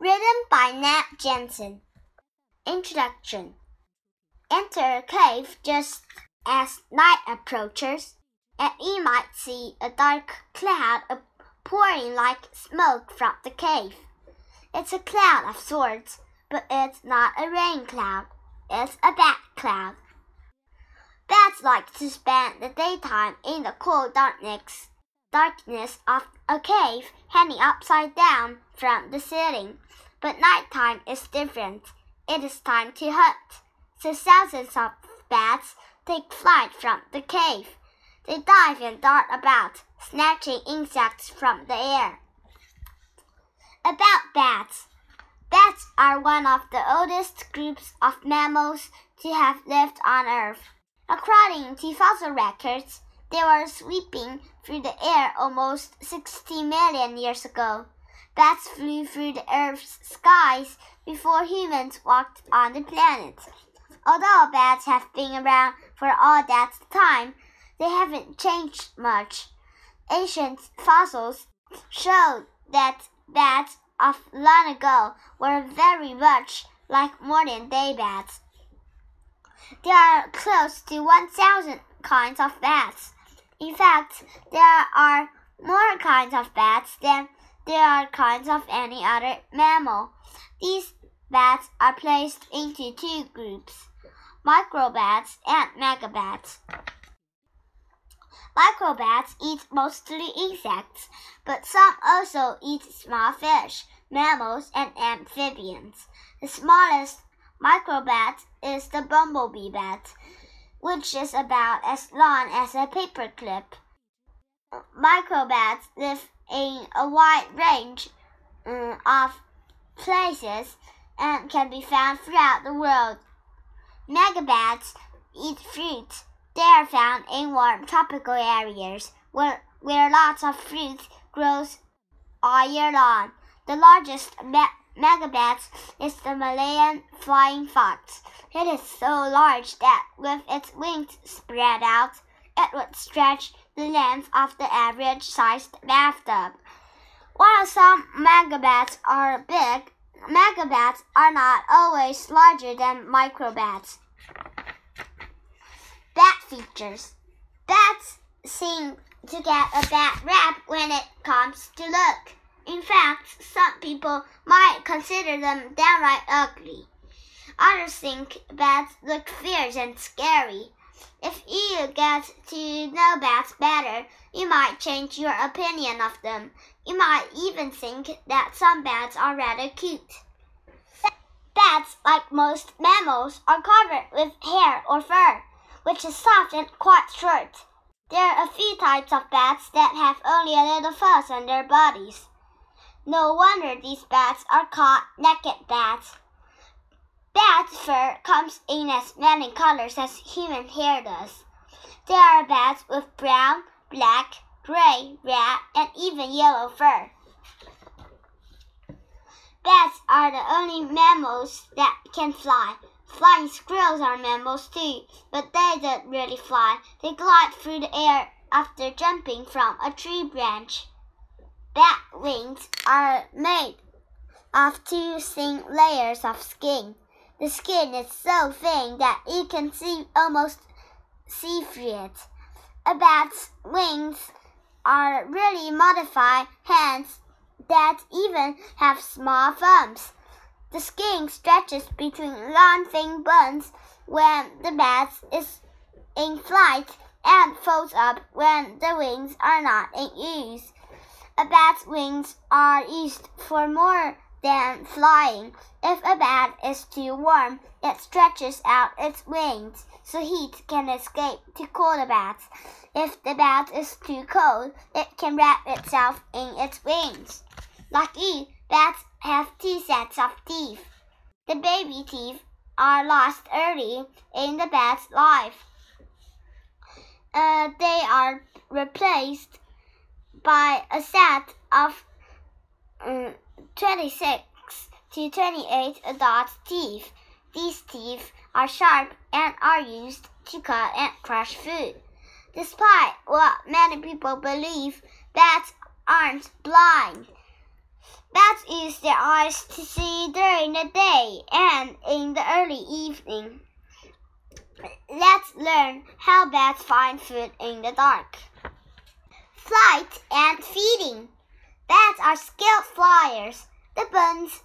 Written by Nat Jensen. Introduction Enter a cave just as night approaches, and you might see a dark cloud pouring like smoke from the cave. It's a cloud of sorts, but it's not a rain cloud. It's a bat cloud. Bats like to spend the daytime in the cool darkness, darkness of a cave hanging upside down from the ceiling. But nighttime is different. It is time to hunt. So thousands of bats take flight from the cave. They dive and dart about, snatching insects from the air. About bats. Bats are one of the oldest groups of mammals to have lived on Earth. According to fossil records, they were sweeping through the air almost 60 million years ago. Bats flew through the Earth's skies before humans walked on the planet. Although bats have been around for all that time, they haven't changed much. Ancient fossils show that bats of long ago were very much like modern day bats. There are close to 1,000 kinds of bats. In fact, there are more kinds of bats than there are kinds of any other mammal. These bats are placed into two groups microbats and megabats. Microbats eat mostly insects, but some also eat small fish, mammals, and amphibians. The smallest microbat is the bumblebee bat, which is about as long as a paperclip. Microbats live in a wide range um, of places and can be found throughout the world. Megabats eat fruit. They are found in warm tropical areas where, where lots of fruit grows all year long. The largest megabats is the Malayan flying fox. It is so large that with its wings spread out, it would stretch the length of the average sized bathtub. While some megabats are big, megabats are not always larger than microbats. Bat features. Bats seem to get a bad rap when it comes to look. In fact, some people might consider them downright ugly. Others think bats look fierce and scary. If you get to know bats better, you might change your opinion of them. You might even think that some bats are rather cute. Bats, like most mammals, are covered with hair or fur, which is soft and quite short. There are a few types of bats that have only a little fuzz on their bodies. No wonder these bats are called naked bats. Bat fur comes in as many colors as human hair does. There are bats with brown, black, gray, red, and even yellow fur. Bats are the only mammals that can fly. Flying squirrels are mammals too, but they don't really fly. They glide through the air after jumping from a tree branch. Bat wings are made of two thin layers of skin. The skin is so thin that you can see almost see through it. A bat's wings are really modified hands that even have small thumbs. The skin stretches between long thin bones when the bat is in flight and folds up when the wings are not in use. A bat's wings are used for more than flying. If a bat is too warm, it stretches out its wings so heat can escape to cool the bat. If the bat is too cold, it can wrap itself in its wings. You, bats have two sets of teeth. The baby teeth are lost early in the bat's life. Uh, they are replaced by a set of um, 26 to 28 adult teeth. These teeth are sharp and are used to cut and crush food. Despite what many people believe, bats aren't blind. Bats use their eyes to see during the day and in the early evening. Let's learn how bats find food in the dark. Flight and feeding. Bats are skilled flyers. The bones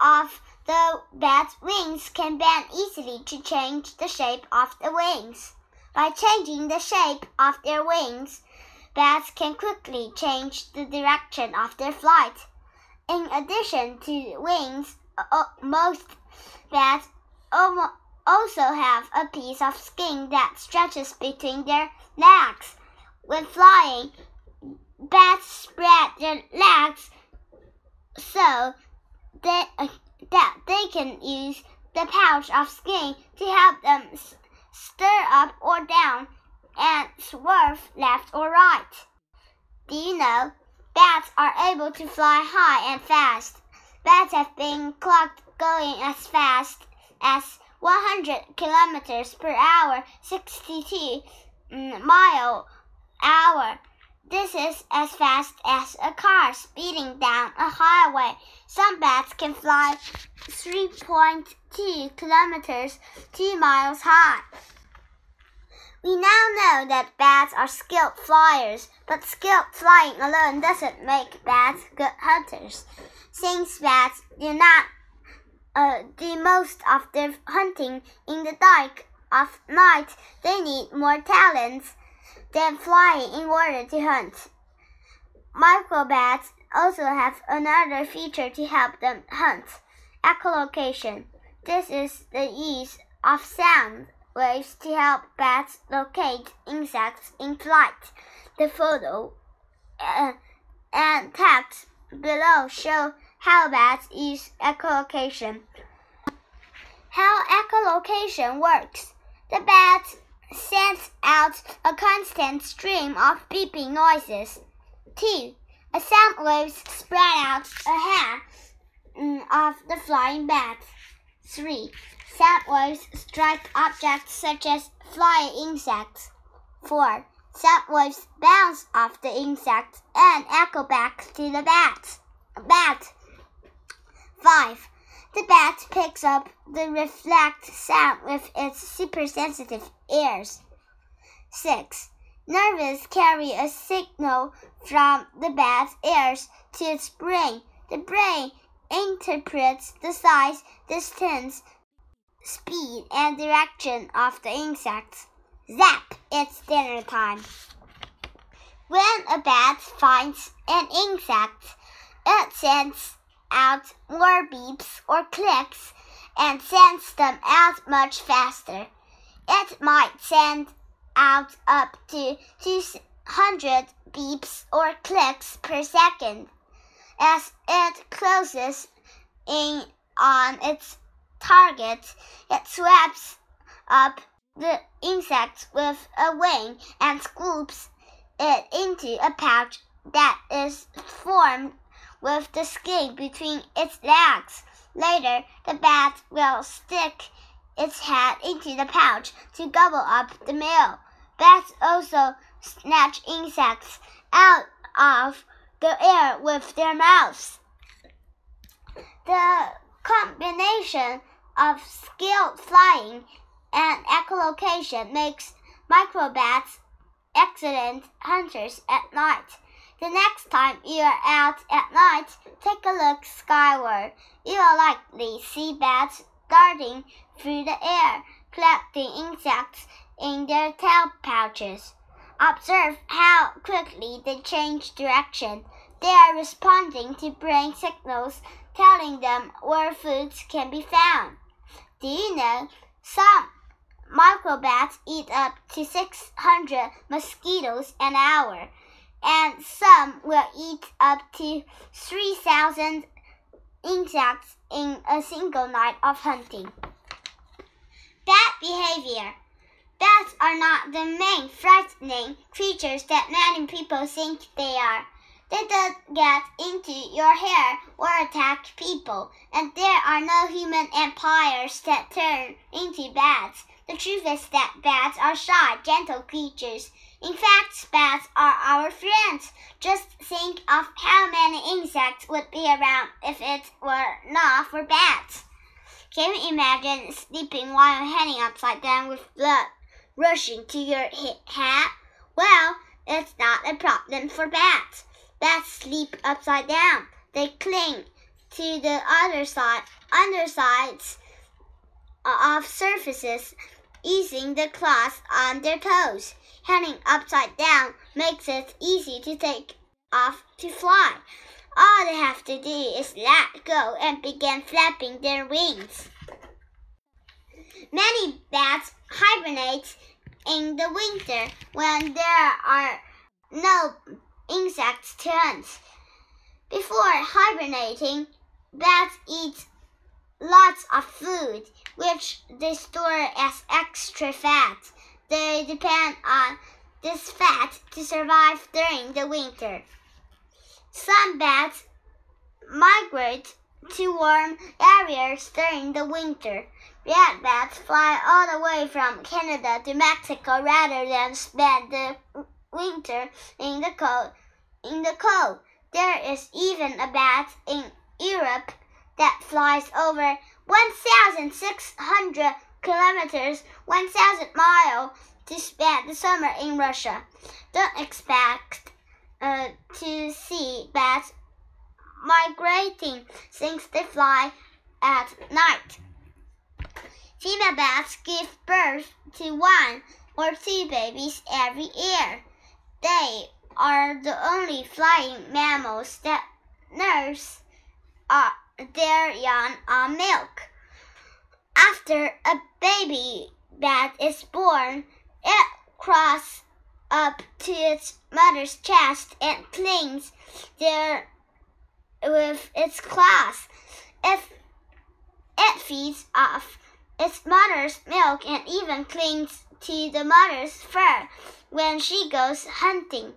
of the bat's wings can bend easily to change the shape of the wings. By changing the shape of their wings, bats can quickly change the direction of their flight. In addition to wings, most bats also have a piece of skin that stretches between their legs. When flying, bats spread their legs so they, uh, that they can use the pouch of skin to help them stir up or down and swerve left or right. Do you know? Bats are able to fly high and fast. Bats have been clocked going as fast as 100 kilometers per hour, 62 mm, mile hour. This is as fast as a car speeding down a highway. Some bats can fly 3.2 kilometers, 2 miles high. We now know that bats are skilled flyers, but skilled flying alone doesn't make bats good hunters. Since bats do not uh, do most of their hunting in the dark of night, they need more talents than flying in order to hunt. Microbats also have another feature to help them hunt echolocation. This is the use of sound waves to help bats locate insects in flight. The photo uh, and text below show how bats use echolocation. How echolocation works. The bat sends out a constant stream of beeping noises. 2. A sound waves spread out ahead mm, of the flying bat. 3. Sound waves strike objects such as flying insects. 4. Sound waves bounce off the insect and echo back to the bat. bat. 5. The bat picks up the reflect sound with its supersensitive ears. 6. Nerves carry a signal from the bat's ears to its brain. The brain interprets the size, distance, speed, and direction of the insects. Zap! It's dinner time. When a bat finds an insect, it sends out more beeps or clicks and sends them out much faster. It might send out up to 200 beeps or clicks per second. As it closes in on its target, it sweeps up the insect with a wing and scoops it into a pouch that is formed with the skin between its legs. Later, the bat will stick its head into the pouch to gobble up the meal. Bats also snatch insects out of the air with their mouths. The combination of skilled flying and echolocation makes microbats excellent hunters at night. The next time you are out at night, take a look skyward. You will likely see bats darting through the air, collecting insects in their tail pouches. Observe how quickly they change direction. They are responding to brain signals telling them where foods can be found. Do you know some microbats eat up to 600 mosquitoes an hour? and some will eat up to 3,000 insects in a single night of hunting. Bad behavior. Bats are not the main frightening creatures that many people think they are. They don't get into your hair or attack people, and there are no human empires that turn into bats. The truth is that bats are shy, gentle creatures. In fact, bats are our friends. Just think of how many insects would be around if it were not for bats. Can you imagine sleeping while hanging upside down with blood rushing to your head? Well, it's not a problem for bats. Bats sleep upside down. They cling to the other side, undersides of surfaces, using the claws on their toes. Hanging upside down makes it easy to take off to fly. All they have to do is let go and begin flapping their wings. Many bats hibernate in the winter when there are no insects to hunt. Before hibernating, bats eat lots of food, which they store as extra fat. They depend on this fat to survive during the winter. Some bats migrate to warm areas during the winter. Red bats fly all the way from Canada to Mexico rather than spend the winter in the cold. In the cold, there is even a bat in Europe that flies over 1,600 kilometers, 1,000 miles to spend the summer in Russia. Don't expect uh, to see bats migrating since they fly at night. Female bats give birth to one or two babies every year. They are the only flying mammals that nurse uh, their young on milk. After a baby bat is born, it crawls up to its mother's chest and clings there with its claws. If it feeds off its mother's milk and even clings to the mother's fur when she goes hunting.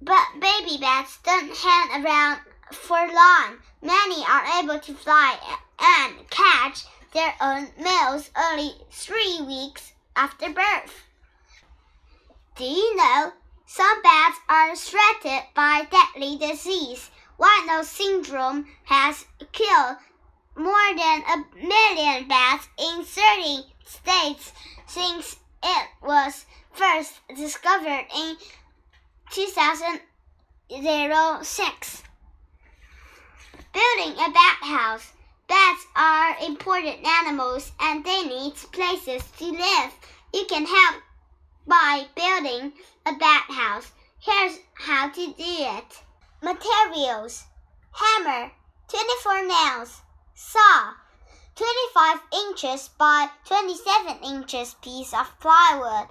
But baby bats don't hang around for long. Many are able to fly and catch their own males only three weeks after birth. Do you know some bats are threatened by deadly disease? White nose syndrome has killed more than a million bats in 30 states since it was first discovered in 2006. Building a bat house. Bats are important animals and they need places to live. You can help by building a bat house. Here's how to do it. Materials Hammer, 24 nails saw 25 inches by 27 inches piece of plywood,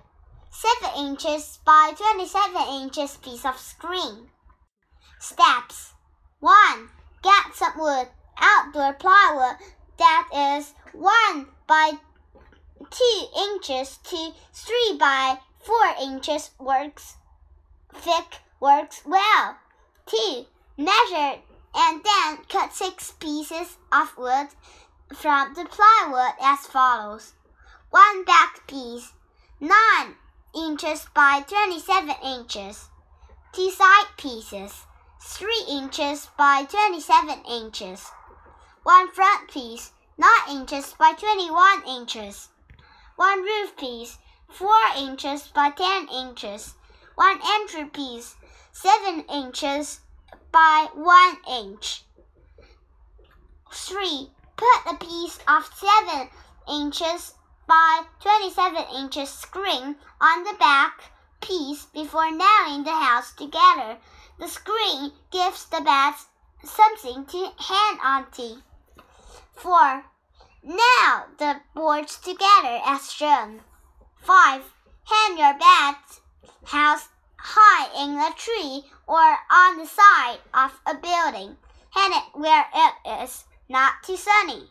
7 inches by 27 inches piece of screen. Steps 1. Get some wood, outdoor plywood that is 1 by 2 inches to 3 by 4 inches works thick works well. 2. Measure and then cut six pieces of wood from the plywood as follows. One back piece, 9 inches by 27 inches. Two side pieces, 3 inches by 27 inches. One front piece, 9 inches by 21 inches. One roof piece, 4 inches by 10 inches. One entry piece, 7 inches by 1 inch. 3. Put a piece of 7 inches by 27 inches screen on the back piece before nailing the house together. The screen gives the bats something to hang onto. 4. Nail the boards together as shown. 5. Hang your bat house high in a tree or on the side of a building. Hang it where it is not too sunny.